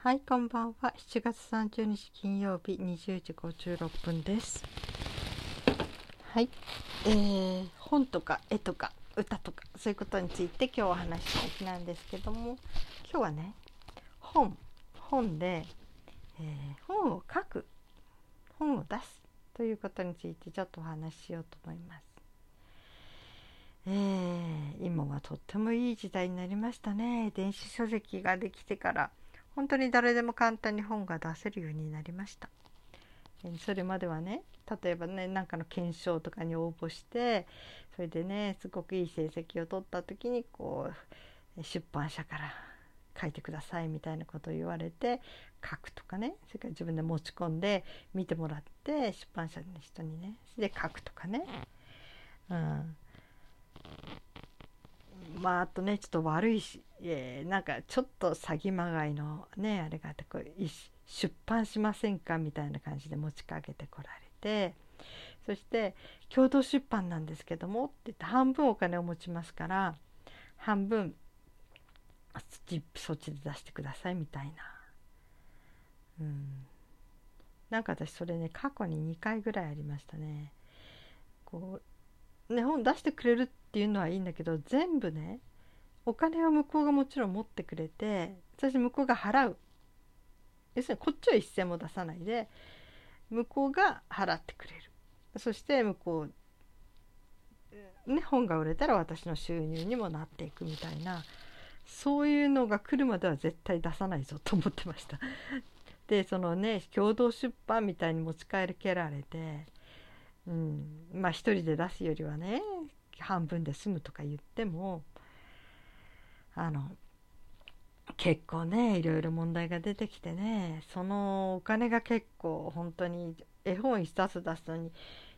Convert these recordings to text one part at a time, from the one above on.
はい、こんばんは。7月30日金曜日20時56分です。はい、えー、本とか絵とか歌とかそういうことについて今日お話ししたいなんですけども、今日はね、本、本で、えー本を書く、本を出すということについてちょっとお話ししようと思います。えー今はとってもいい時代になりましたね電子書籍ができてから本当に誰でも簡単に本が出せるようになりました。それまではね例えばね何かの検証とかに応募してそれでねすごくいい成績を取った時にこう出版社から書いてくださいみたいなことを言われて書くとかねそれから自分で持ち込んで見てもらって出版社の人にねで書くとかね。うん。まああとねちょっと悪いし、えーなんかちょっと詐欺まがいのねあれがあってこうい出版しませんかみたいな感じで持ちかけてこられてそして共同出版なんですけどもって言って半分お金を持ちますから半分そっちそっちで出してくださいみたいな。うん。なんか私それね過去に2回ぐらいありましたね。こうね本出してくれるっていうのはいいんだけど全部ねお金は向こうがもちろん持ってくれてそして向こうが払う要するにこっちは一銭も出さないで向こうが払ってくれるそして向こうね本が売れたら私の収入にもなっていくみたいなそういうのが来るまでは絶対出さないぞと思ってました。でそのね共同出版みたいに持ち帰けられて、うん、まあ一人で出すよりはね半分で済むとか言ってもあの結構ねいろいろ問題が出てきてねそのお金が結構本当に絵本一冊出すのに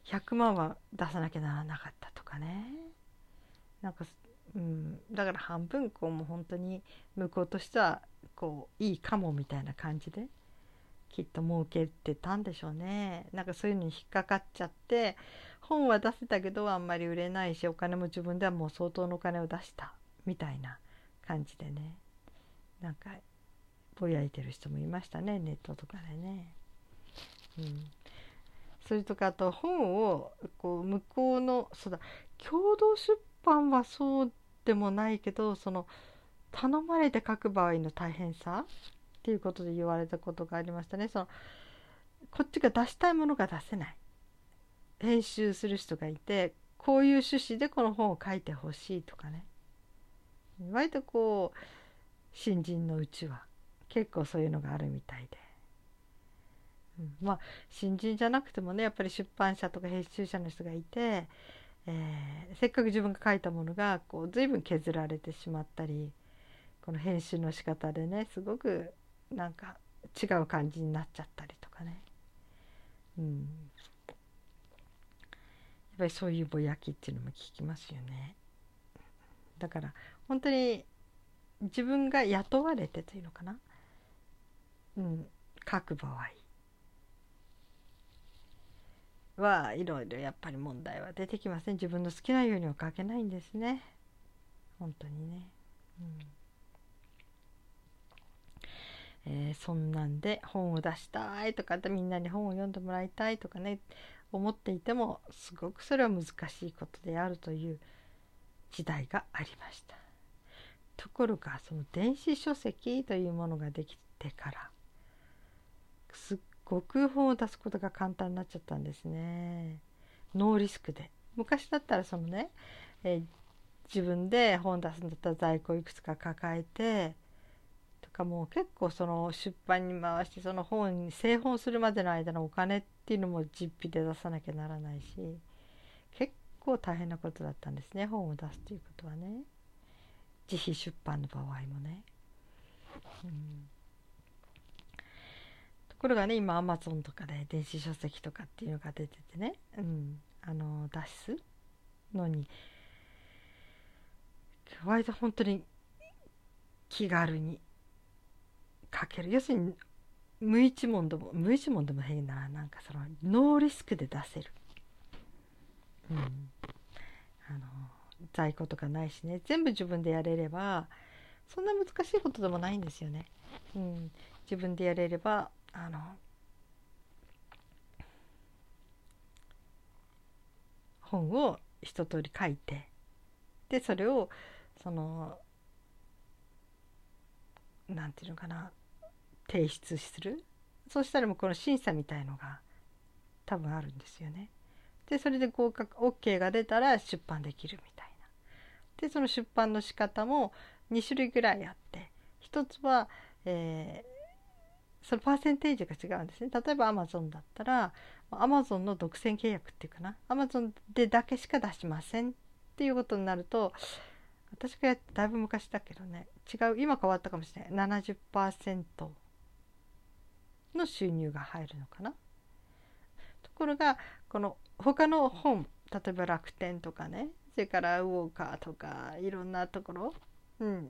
100万は出さなきゃならなかったとかね。なんか、うん、だから半分こうもう本当に向こうとしてはこういいかもみたいな感じで。きっと儲けてたんでしょうね。なんかそういうのに引っかかっちゃって本は出せたけどあんまり売れないしお金も自分ではもう相当のお金を出したみたいな感じでね。なんかぼやいてる人もいましたねネットとかでね。うん、それとかあと本をこう向こうのそうだ共同出版はそうでもないけどその頼まれて書く場合の大変さっていうことで言われたことがありましたね。そのこっちが出したいものが出せない。編集する人がいてこういう趣旨でこの本を書いてほしいとかね。割とこう新人のうちは結構そういうのがあるみたいで、うん、まあ新人じゃなくてもねやっぱり出版社とか編集者の人がいて、えーせっかく自分が書いたものがこう随分削られてしまったりこの編集の仕方でねすごくなんか違う感じになっちゃったりとかね、うん、やっぱりそういうぼやきっていうのも聞きますよね。だから本当に自分が雇われてというのかな、うん、書く場合。はいろいろやっぱり問題は出てきません自分の好きなようには書けないんですね。本当にね、うん。えーそんなんで本を出したいとかみんなに本を読んでもらいたいとかね思っていてもすごくそれは難しいことであるという時代がありました。ところがその電子書籍というものができてからすっごく本を出すことが簡単になっちゃったんですね。ノーリスクで昔だったらそのね、えー自分で本出すんだったら在庫いくつか抱えてかもう結構その出版に回してその本に製本するまでの間のお金っていうのも実費で出さなきゃならないし結構大変なことだったんですね本を出すということはね。自費出版の場合もね。うん。ところがね今アマゾンとかで電子書籍とかっていうのが出ててね、うん、あの出すのに割と本当に気軽に書ける。要するに無一文でも無一文でも変ななんかそのノーリスクで出せる、うん、あの在庫とかないしね。全部自分でやれればそんな難しいことでもないんですよね。うん、自分でやれればあの本を一通り書いてでそれをそのなんていうのかな。提出する？そしたらもうこの審査みたいのが多分あるんですよね。でそれで合格 OK が出たら出版できるみたいな。でその出版の仕方も2種類ぐらいあって一つは、えー、そのパーセンテージが違うんですね。例えば Amazon だったら Amazon の独占契約っていうかな Amazon でだけしか出しませんっていうことになると私がだいぶ昔だけどね違う今変わったかもしれない70%の収入が入るのかな？ところがこの他の本例えば楽天とかねそれからウォーカーとかいろんなところ、うん、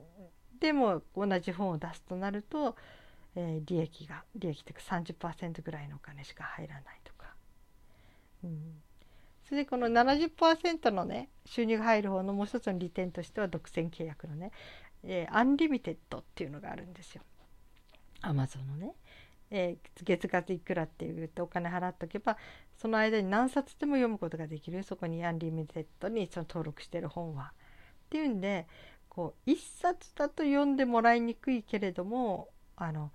でも同じ本を出すとなると、えー、利益が利益というか30%ぐらいのお金しか入らないとか、うん、それでこの70%のね収入が入る方のもう一つの利点としては独占契約のね、えー、 Unlimited っていうのがあるんですよ。アマゾンのね。えー、月額いくらっていうとお金払っとけばその間に何冊でも読むことができるそこに Unlimited にその登録してる本は。っていうんでこう1冊だと読んでもらいにくいけれどもあの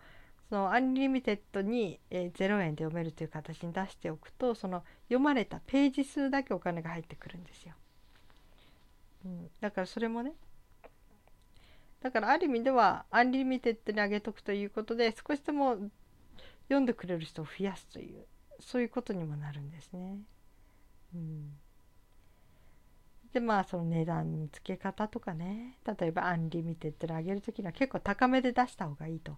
その Unlimited に、えー、0円で読めるという形に出しておくとその読まれたページ数だけお金が入ってくるんですよ。うん、だからそれもねだからある意味では Unlimited に上げとくということで少しでも読んでくれる人を増やすというそういうことにもなるんですね。うん、でまあその値段の付け方とかね例えば Unlimited に上げる時には結構高めで出した方がいいと。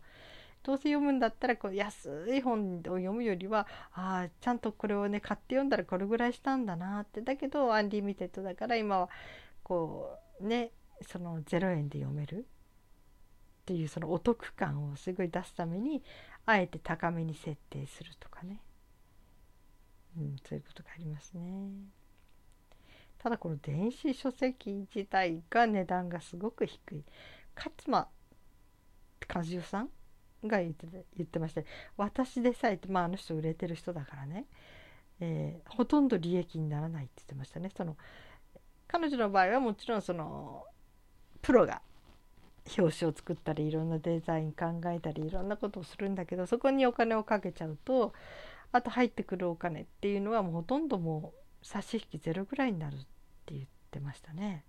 どうせ読むんだったらこう安い本を読むよりはああちゃんとこれをね買って読んだらこれぐらいしたんだなってだけど Unlimited だから今はこうねその0円で読めるっていうそのお得感をすごい出すためにあえて高めに設定するとかね、うん、そういうことがありますね。ただこの電子書籍自体が値段がすごく低い。勝間和代さんが言って言ってまして私でさえって、まあ、あの人売れてる人だからね、えー、ほとんど利益にならないって言ってましたね。その彼女の場合はもちろんそのプロが表紙を作ったりいろんなデザイン考えたりいろんなことをするんだけどそこにお金をかけちゃうとあと入ってくるお金っていうのはもうほとんどもう差し引きゼロぐらいになるって言ってましたね。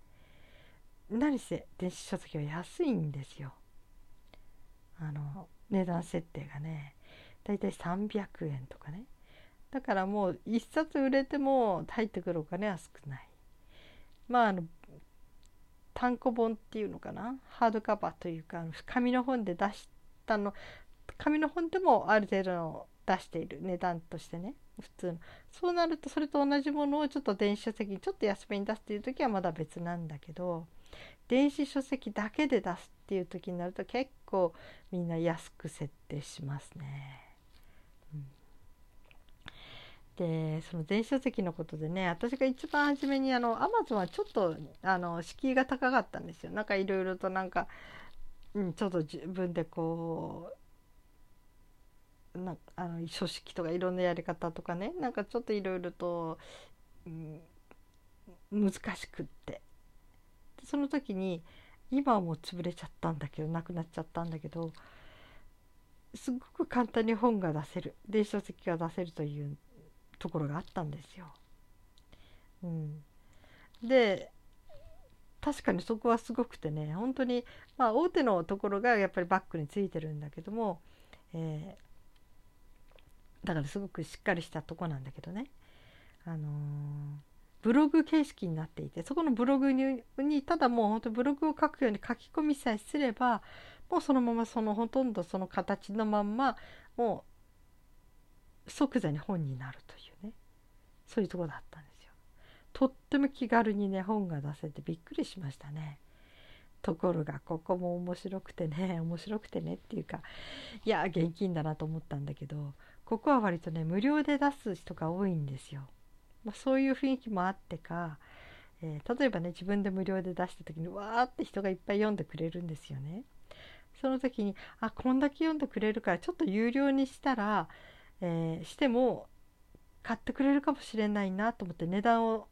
何せ電子書籍は安いんですよ。あの値段設定がねだいたい300円とかねだからもう1冊売れても入ってくるお金は少ない。まああの単行本っていうのかな？ハードカバーというか紙の本で出したの紙の本でもある程度の出している値段としてね普通のそうなるとそれと同じものをちょっと電子書籍にちょっと安めに出すっていう時はまだ別なんだけど電子書籍だけで出すっていう時になると結構みんな安く設定しますね。でその電子書籍のことでね私が一番初めにあのアマゾンはちょっとあの敷居が高かったんですよ。なんかいろいろとなんか、うん、ちょっと自分でこうなあの書式とかいろんなやり方とかねなんかちょっといろいろと、うん、難しくって。その時に今はもう潰れちゃったんだけどなくなっちゃったんだけどすごく簡単に本が出せる。電子書籍が出せるというところがあったんですよ。うん、で確かにそこはすごくてね本当にまあ大手のところがやっぱりバックについてるんだけども、えー、だからすごくしっかりしたとこなんだけどね、あのー、ブログ形式になっていてそこのブログにただもう本当ブログを書くように書き込みさえすればもうそのままそのほとんどその形のまんまもう即座に本になるというね。そういうとこだったんですよ。とっても気軽にね本が出せてびっくりしましたね。ところがここも面白くてね面白くてねっていうかいや現金だなと思ったんだけどここは割とね無料で出す人が多いんですよ。まあ、そういう雰囲気もあってか、えー、例えばね自分で無料で出した時にわーって人がいっぱい読んでくれるんですよね。その時にあこんだけ読んでくれるからちょっと有料にしたら、えー、しても買ってくれるかもしれないなと思って値段を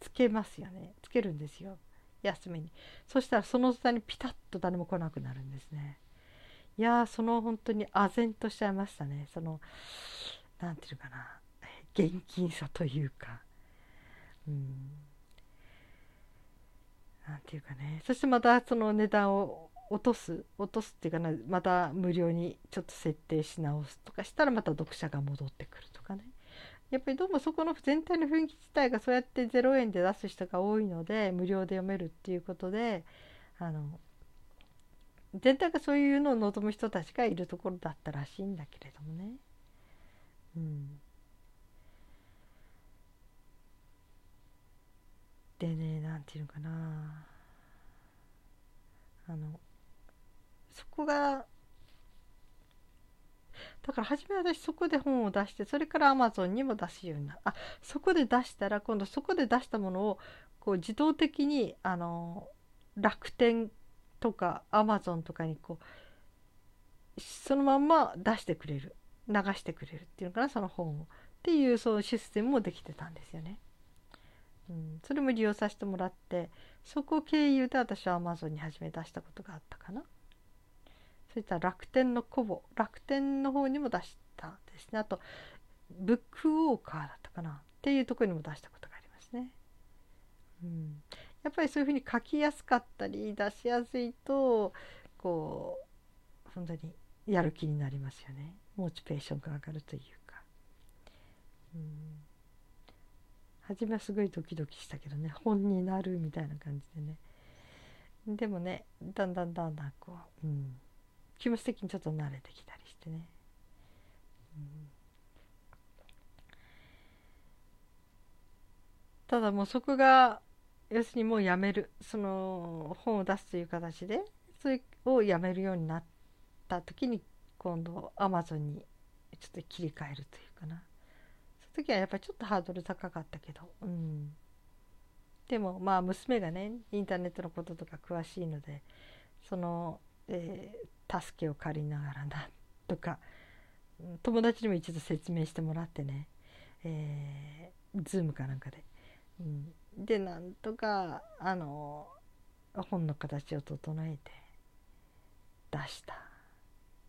つけますよね。つけるんですよ。安めに。そしたらその下にピタッと誰も来なくなるんですね。いやその本当に唖然としちゃいましたね。その何て言うかな。現金さというか。うん。何て言うかね。そしてまたその値段を落とす落とすっていうかなまた無料にちょっと設定し直すとかしたらまた読者が戻ってくるとかね。やっぱりどうもそこの全体の雰囲気自体がそうやって0円で出す人が多いので無料で読めるっていうことであの全体がそういうのを望む人たちがいるところだったらしいんだけれどもね。うん、でね何て言うのかな。あのこがだから初め私そこで本を出してそれからアマゾンにも出すようになあそこで出したら今度そこで出したものをこう自動的にあの楽天とかアマゾンとかにこうそのまんま出してくれる流してくれるっていうのかなその本をっていうそのシステムもできてたんですよね。うん、それも利用させてもらってそこ経由で私はアマゾンに初め出したことがあったかな。そういった楽天のコボ楽天の方にも出したですね。あとブックウォーカーだったかな。っていうところにも出したことがありますね。うん、やっぱりそういうふうに書きやすかったり出しやすいとこう本当にやる気になりますよね。モチベーションが上がるというか。うん。初めはすごいドキドキしたけどね。本になるみたいな感じでね。でもねだんだんだんだんこう、うん、気持ち的にちょっと慣れてきたりしてね、うん、ただもうそこが要するにもうやめるその本を出すという形でそれをやめるようになった時に今度アマゾンにちょっと切り替えるというかな。その時はやっぱりちょっとハードル高かったけど。うん。でもまあ娘がねインターネットのこととか詳しいのでその、えー、助けを借りながらなとか友達にも一度説明してもらってね、えー、ズームかなんかで、うん、でなんとかあの本の形を整えて出した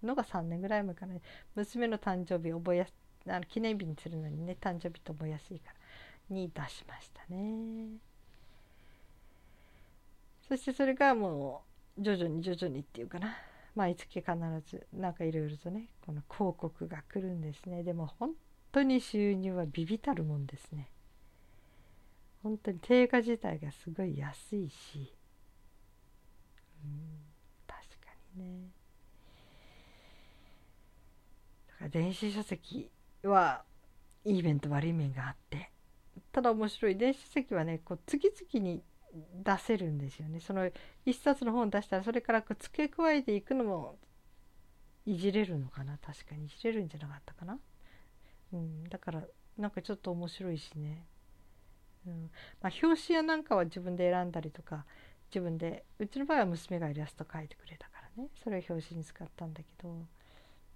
のが3年ぐらい前かな。娘の誕生日覚えやすあの記念日にするのにね誕生日と覚えやすいからに出しましたね。そしてそれがもう徐々に徐々にっていうかな。毎月必ずなんかいろいろとねこの広告が来るんですね。でも本当に収入はビビたるもんですね。本当に定価自体がすごい安いし、うん、確かにね。だから電子書籍はいい面と悪い面があって。ただ面白い。電子書籍はねこう次々に出せるんですよね。その一冊の本出したらそれから付け加えていくのもいじれるのかな？確かに。いじれるんじゃなかったかな、うん、だからなんかちょっと面白いしね。うん。まあ、表紙やなんかは自分で選んだりとか自分でうちの場合は娘がイラスト描いてくれたからね。それを表紙に使ったんだけど、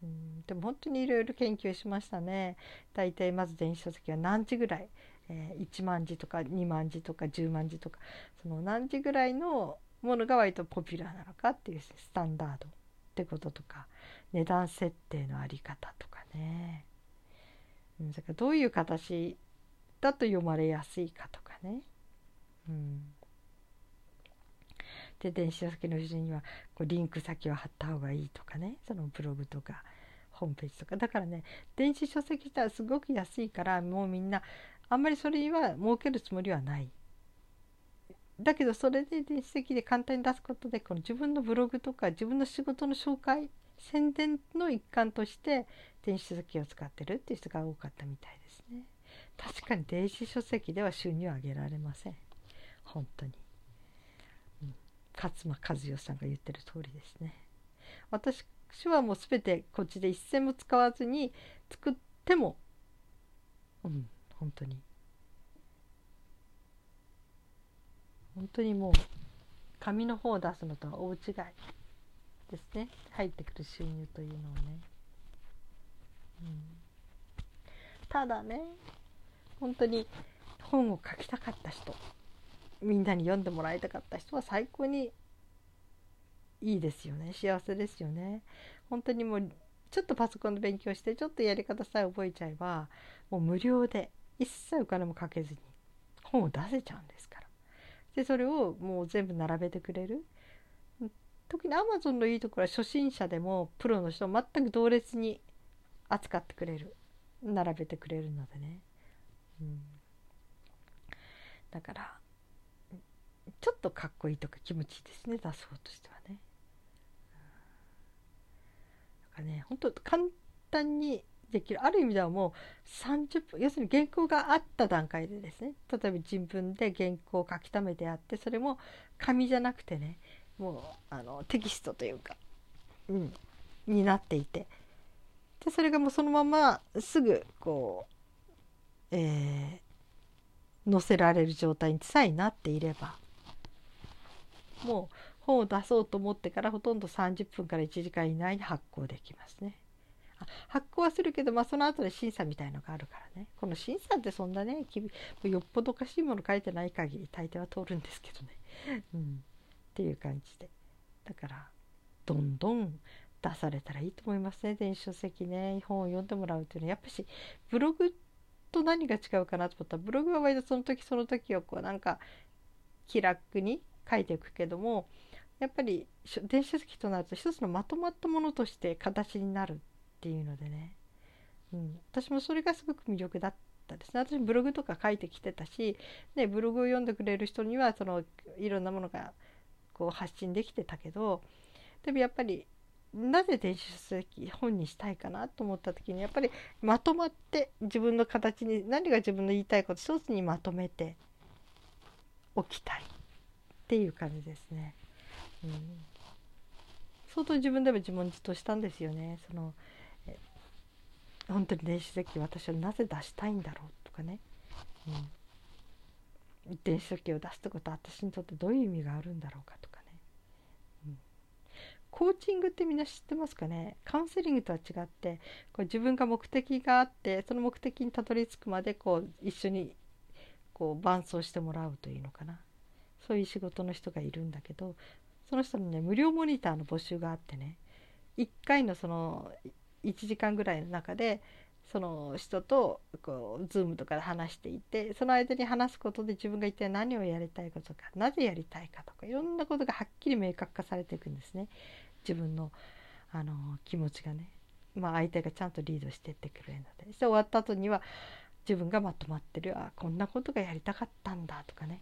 うん、でも本当にいろいろ研究しましたね。大体まず電子書籍は何時ぐらい、えー、1万字とか2万字とか10万字とかその何時ぐらいのものが割とポピュラーなのかっていうスタンダードってこととか値段設定のあり方とかね、うん、だからどういう形だと読まれやすいかとかね。うん、で電子書籍の後ろにはこうリンク先を貼った方がいいとかね。そのブログとかホームページとか。だからね電子書籍自体はすごく安いからもうみんなあんまりそれは儲けるつもりはない。だけどそれで電子書籍で簡単に出すことでこの自分のブログとか自分の仕事の紹介宣伝の一環として電子書籍を使ってるっていう人が多かったみたいですね。確かに電子書籍では収入を上げられません。本当に、うん、勝間和代さんが言ってる通りですね。私はもう全てこっちで一銭も使わずに作ってもうん。本当に。本当にもう紙の方を出すのとは大違いですね。入ってくる収入というのをね、うん、ただね本当に本を書きたかった人みんなに読んでもらいたかった人は最高にいいですよね。幸せですよね。本当にもうちょっとパソコンの勉強してちょっとやり方さえ覚えちゃえばもう無料で一切お金もかけずに本を出せちゃうんですから。でそれをもう全部並べてくれる。特に Amazon のいいところは初心者でもプロの人全く同列に扱ってくれる。並べてくれるのでね、うん、だからちょっとかっこいいとか気持ちいいですね。出そうとしてはね。かね本当簡単にできる。ある意味ではもう30分要するに原稿があった段階でですね。例えば自分で原稿を書き溜めてあってそれも紙じゃなくてねもうあのテキストというか、うん、になっていて。でそれがもうそのまますぐこう、えー、載せられる状態にさえなっていればもう本を出そうと思ってからほとんど30分から1時間以内に発行できますね。発行はするけど、まあ、その後で審査みたいのがあるからね。この審査ってそんなねよっぽどおかしいもの書いてない限り大抵は通るんですけどね、うん、っていう感じで。だからどんどん出されたらいいと思いますね。電子書籍ね。本を読んでもらうっていうのは。やっぱしブログと何が違うかなと思った。らブログは割とその時その時をこうなんか気楽に書いていくけどもやっぱり電子書籍となると一つのまとまったものとして形になるっていうのでね、うん、私もそれがすごく魅力だったですね。私ブログとか書いてきてたし、ね、ブログを読んでくれる人にはそのいろんなものがこう発信できてたけどでもやっぱりなぜ電子書籍本にしたいかなと思った時にやっぱりまとまって自分の形に何が自分の言いたいこと一つにまとめておきたいっていう感じですね。うん、相当自分でも自問自答したんですよね。その本当に電子書籍私はなぜ出したいんだろうとかね、うん、電子書籍を出すってことは私にとってどういう意味があるんだろうかとかね、うん、コーチングってみんな知ってますかね。カウンセリングとは違ってこう自分が目的があってその目的にたどり着くまでこう一緒にこう伴走してもらうというのかな。そういう仕事の人がいるんだけどその人のね無料モニターの募集があってね。1回のその1時間ぐらいの中でその人とこう Zoom とかで話していてその間に話すことで自分が一体何をやりたいかとかなぜやりたいかとかいろんなことがはっきり明確化されていくんですね。自分のあの気持ちがね、まあ、相手がちゃんとリードしていってくれるので。終わった後には自分がまとまってるあこんなことがやりたかったんだとかね。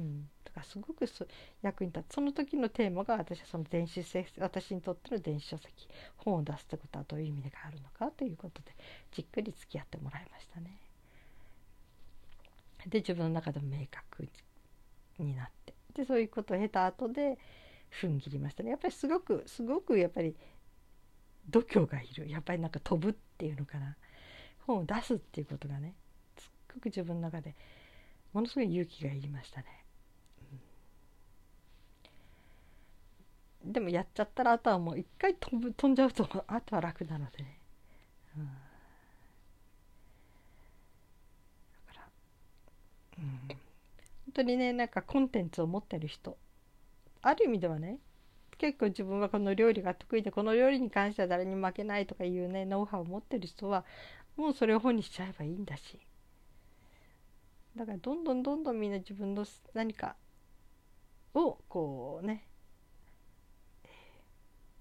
うん、すごく役に立つ。その時のテーマが私はその電子書私にとっての電子書籍本を出すってことはどういう意味があるのかということでじっくり付き合ってもらいましたね。で自分の中でも明確になって。でそういうことを経た後で踏ん切りましたね。やっぱりすごくすごくやっぱり度胸がいる。やっぱりなんか飛ぶっていうのかな。本を出すっていうことがねすっごく自分の中でものすごい勇気がいりましたね。でもやっちゃったらあとはもう一回飛ぶ飛んじゃうとあとは楽なのでね、うん、だから、うん、本当にねなんかコンテンツを持ってる人。ある意味ではね結構自分はこの料理が得意でこの料理に関しては誰に負けないとかいうねノウハウを持ってる人はもうそれを本にしちゃえばいいんだし。だからどんどんどんどんみんな自分の何かをこうね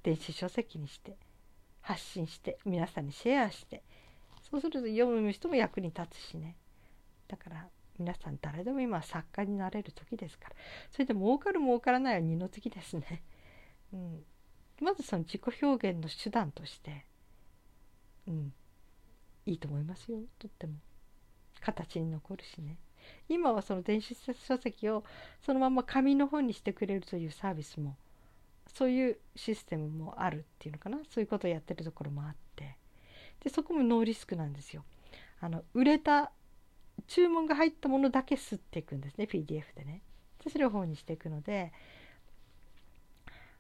電子書籍にして発信して皆さんにシェアしてそうすると読む人も役に立つしね。だから皆さん誰でも今作家になれる時ですから。それで儲かる儲からないは二の次ですね、うん、まずその自己表現の手段としてうん。いいと思いますよ。とっても。形に残るしね。今はその電子書籍をそのまま紙の本にしてくれるというサービスもそういうシステムもあるっていうのかな？そういうことをやってるところもあってでそこもノーリスクなんですよ。あの売れた注文が入ったものだけ吸っていくんですね PDF でね。でそれを本にしていくので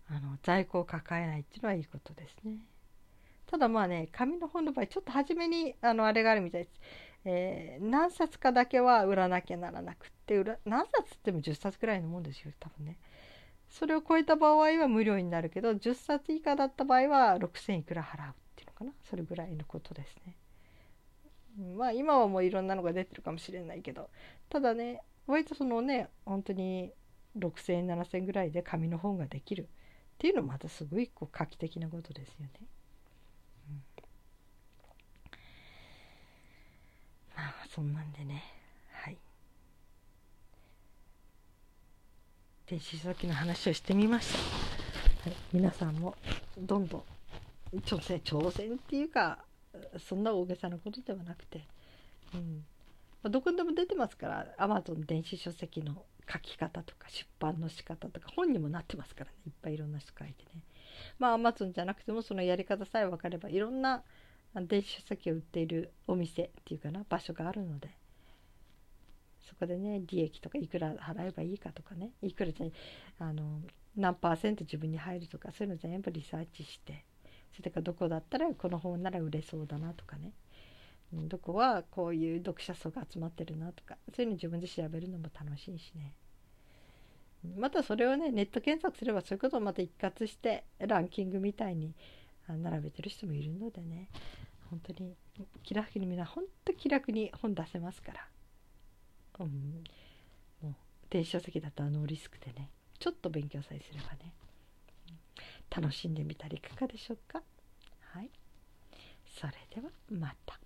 あの在庫を抱えないっていうのはいいことですね。ただまあね紙の本の場合ちょっと初めにあのあれがあるみたいです。えー、何冊かだけは売らなきゃならなくって売ら何冊っても10冊くらいのもんですよ多分ね。それを超えた場合は無料になるけど10冊以下だった場合は6,000いくら払うっていうのかなそれぐらいのことですね。まあ今はもういろんなのが出てるかもしれないけどただね割とそのね本当に6,000円7,000円ぐらいで紙の本ができるっていうのもまたすごいこう画期的なことですよね。うん、まあそんなんでねはい電子書籍の話をしてみました、はい、皆さんもどんどん挑戦挑戦っていうかそんな大げさなことではなくて、うん。ま、どこにでも出てますからアマゾン電子書籍の書き方とか出版の仕方とか本にもなってますからね。いっぱいいろんな人書いてね。まあアマゾンじゃなくてもそのやり方さえ分かればいろんな電子書籍を売っているお店っていうかな場所があるのでそこでね利益とかいくら払えばいいかとかねいくらじゃあの何パーセント自分に入るとかそういうの全部リサーチしてそれからどこだったらこの本なら売れそうだなとかね。どこはこういう読者層が集まってるなとかそういうの自分で調べるのも楽しいしね。またそれをねネット検索すればそういうことをまた一括してランキングみたいに並べてる人もいるのでね。本当に気楽にみんな本当気楽に本出せますから、うん、もう電子書籍だとあのリスクでねちょっと勉強さえすればね楽しんでみたらいかがでしょうか？はい。それではまた。